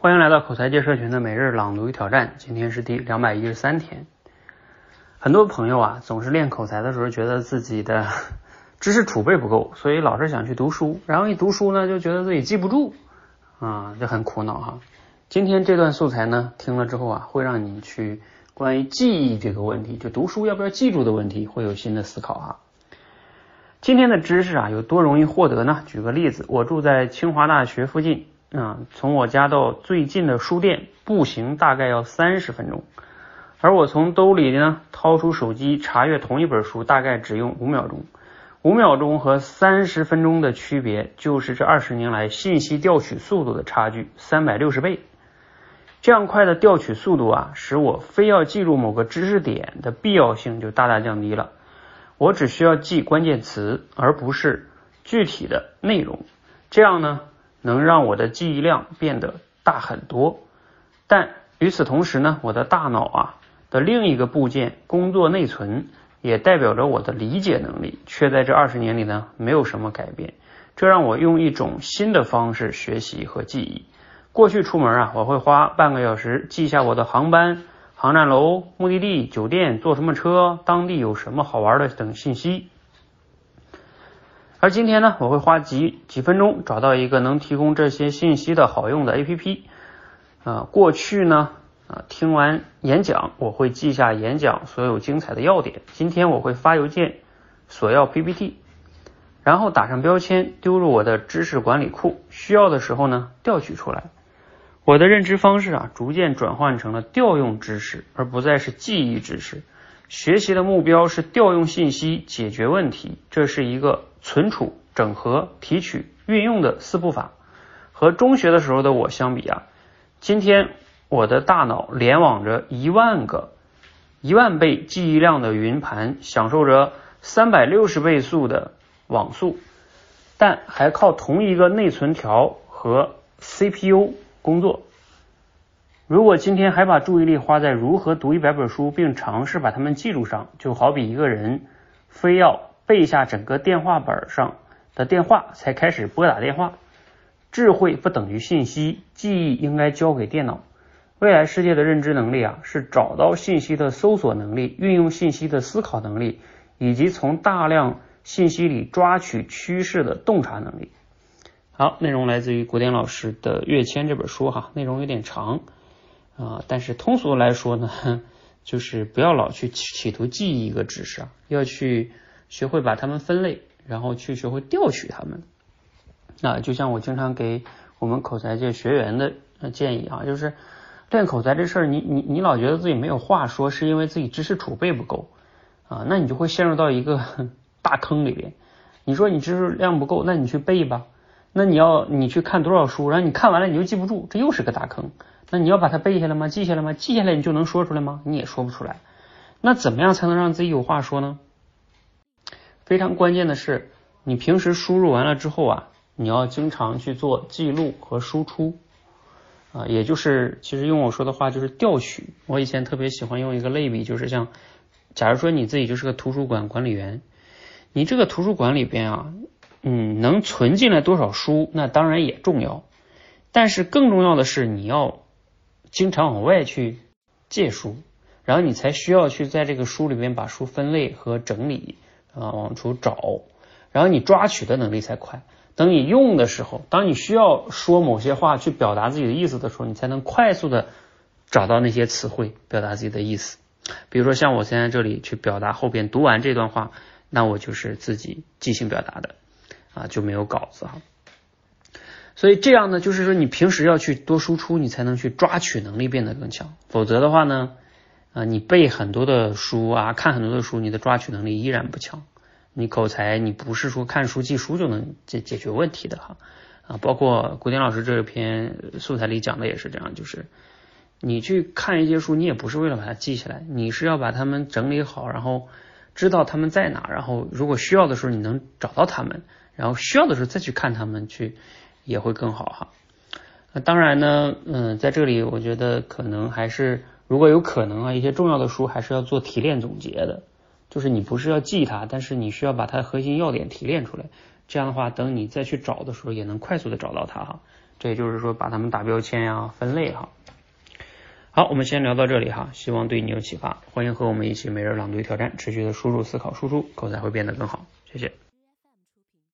欢迎来到口才界社群的每日朗读与挑战，今天是第两百一十三天。很多朋友啊，总是练口才的时候觉得自己的 知识储备不够，所以老是想去读书，然后一读书呢，就觉得自己记不住啊，就很苦恼哈。今天这段素材呢，听了之后啊，会让你去关于记忆这个问题，就读书要不要记住的问题，会有新的思考哈。今天的知识啊，有多容易获得呢？举个例子，我住在清华大学附近。啊，从我家到最近的书店步行大概要三十分钟，而我从兜里呢掏出手机查阅同一本书，大概只用五秒钟。五秒钟和三十分钟的区别，就是这二十年来信息调取速度的差距三百六十倍。这样快的调取速度啊，使我非要记住某个知识点的必要性就大大降低了。我只需要记关键词，而不是具体的内容。这样呢？能让我的记忆量变得大很多，但与此同时呢，我的大脑啊的另一个部件工作内存，也代表着我的理解能力，却在这二十年里呢没有什么改变。这让我用一种新的方式学习和记忆。过去出门啊，我会花半个小时记下我的航班、航站楼、目的地、酒店、坐什么车、当地有什么好玩的等信息。而今天呢，我会花几几分钟找到一个能提供这些信息的好用的 A P P。啊，过去呢，啊，听完演讲我会记下演讲所有精彩的要点。今天我会发邮件索要 P P T，然后打上标签丢入我的知识管理库，需要的时候呢调取出来。我的认知方式啊，逐渐转换成了调用知识，而不再是记忆知识。学习的目标是调用信息解决问题，这是一个。存储、整合、提取、运用的四步法，和中学的时候的我相比啊，今天我的大脑联网着一万个、一万倍记忆量的云盘，享受着三百六十倍速的网速，但还靠同一个内存条和 CPU 工作。如果今天还把注意力花在如何读一百本书并尝试把它们记住上，就好比一个人非要。背下整个电话本上的电话，才开始拨打电话。智慧不等于信息，记忆应该交给电脑。未来世界的认知能力啊，是找到信息的搜索能力，运用信息的思考能力，以及从大量信息里抓取趋势的洞察能力。好，内容来自于古典老师的《跃迁》这本书哈，内容有点长啊，但是通俗来说呢，就是不要老去企图记忆一个知识啊，要去。学会把它们分类，然后去学会调取它们。那就像我经常给我们口才界学员的建议啊，就是练口才这事儿，你你你老觉得自己没有话说，是因为自己知识储备不够啊，那你就会陷入到一个 大坑里边。你说你知识量不够，那你去背吧。那你要你去看多少书，然后你看完了你又记不住，这又是个大坑。那你要把它背下来吗？记下来吗？记下来你就能说出来吗？你也说不出来。那怎么样才能让自己有话说呢？非常关键的是，你平时输入完了之后啊，你要经常去做记录和输出啊，也就是其实用我说的话就是调取。我以前特别喜欢用一个类比，就是像，假如说你自己就是个图书馆管理员，你这个图书馆里边啊，嗯，能存进来多少书，那当然也重要，但是更重要的是你要经常往外去借书，然后你才需要去在这个书里边把书分类和整理。啊，往出找，然后你抓取的能力才快。等你用的时候，当你需要说某些话去表达自己的意思的时候，你才能快速的找到那些词汇，表达自己的意思。比如说像我现在这里去表达后边读完这段话，那我就是自己即兴表达的啊，就没有稿子哈。所以这样呢，就是说你平时要去多输出，你才能去抓取能力变得更强。否则的话呢？啊，你背很多的书啊，看很多的书，你的抓取能力依然不强。你口才，你不是说看书记书就能解解决问题的哈。啊，包括古典老师这篇素材里讲的也是这样，就是你去看一些书，你也不是为了把它记下来，你是要把它们整理好，然后知道它们在哪，然后如果需要的时候你能找到它们，然后需要的时候再去看它们去，也会更好哈。那当然呢，嗯，在这里我觉得可能还是。如果有可能啊，一些重要的书还是要做提炼总结的，就是你不是要记它，但是你需要把它的核心要点提炼出来，这样的话，等你再去找的时候，也能快速的找到它哈。这也就是说把它们打标签呀、分类哈。好，我们先聊到这里哈，希望对你有启发。欢迎和我们一起每日朗读挑战，持续的输入、思考、输出，口才会变得更好。谢谢。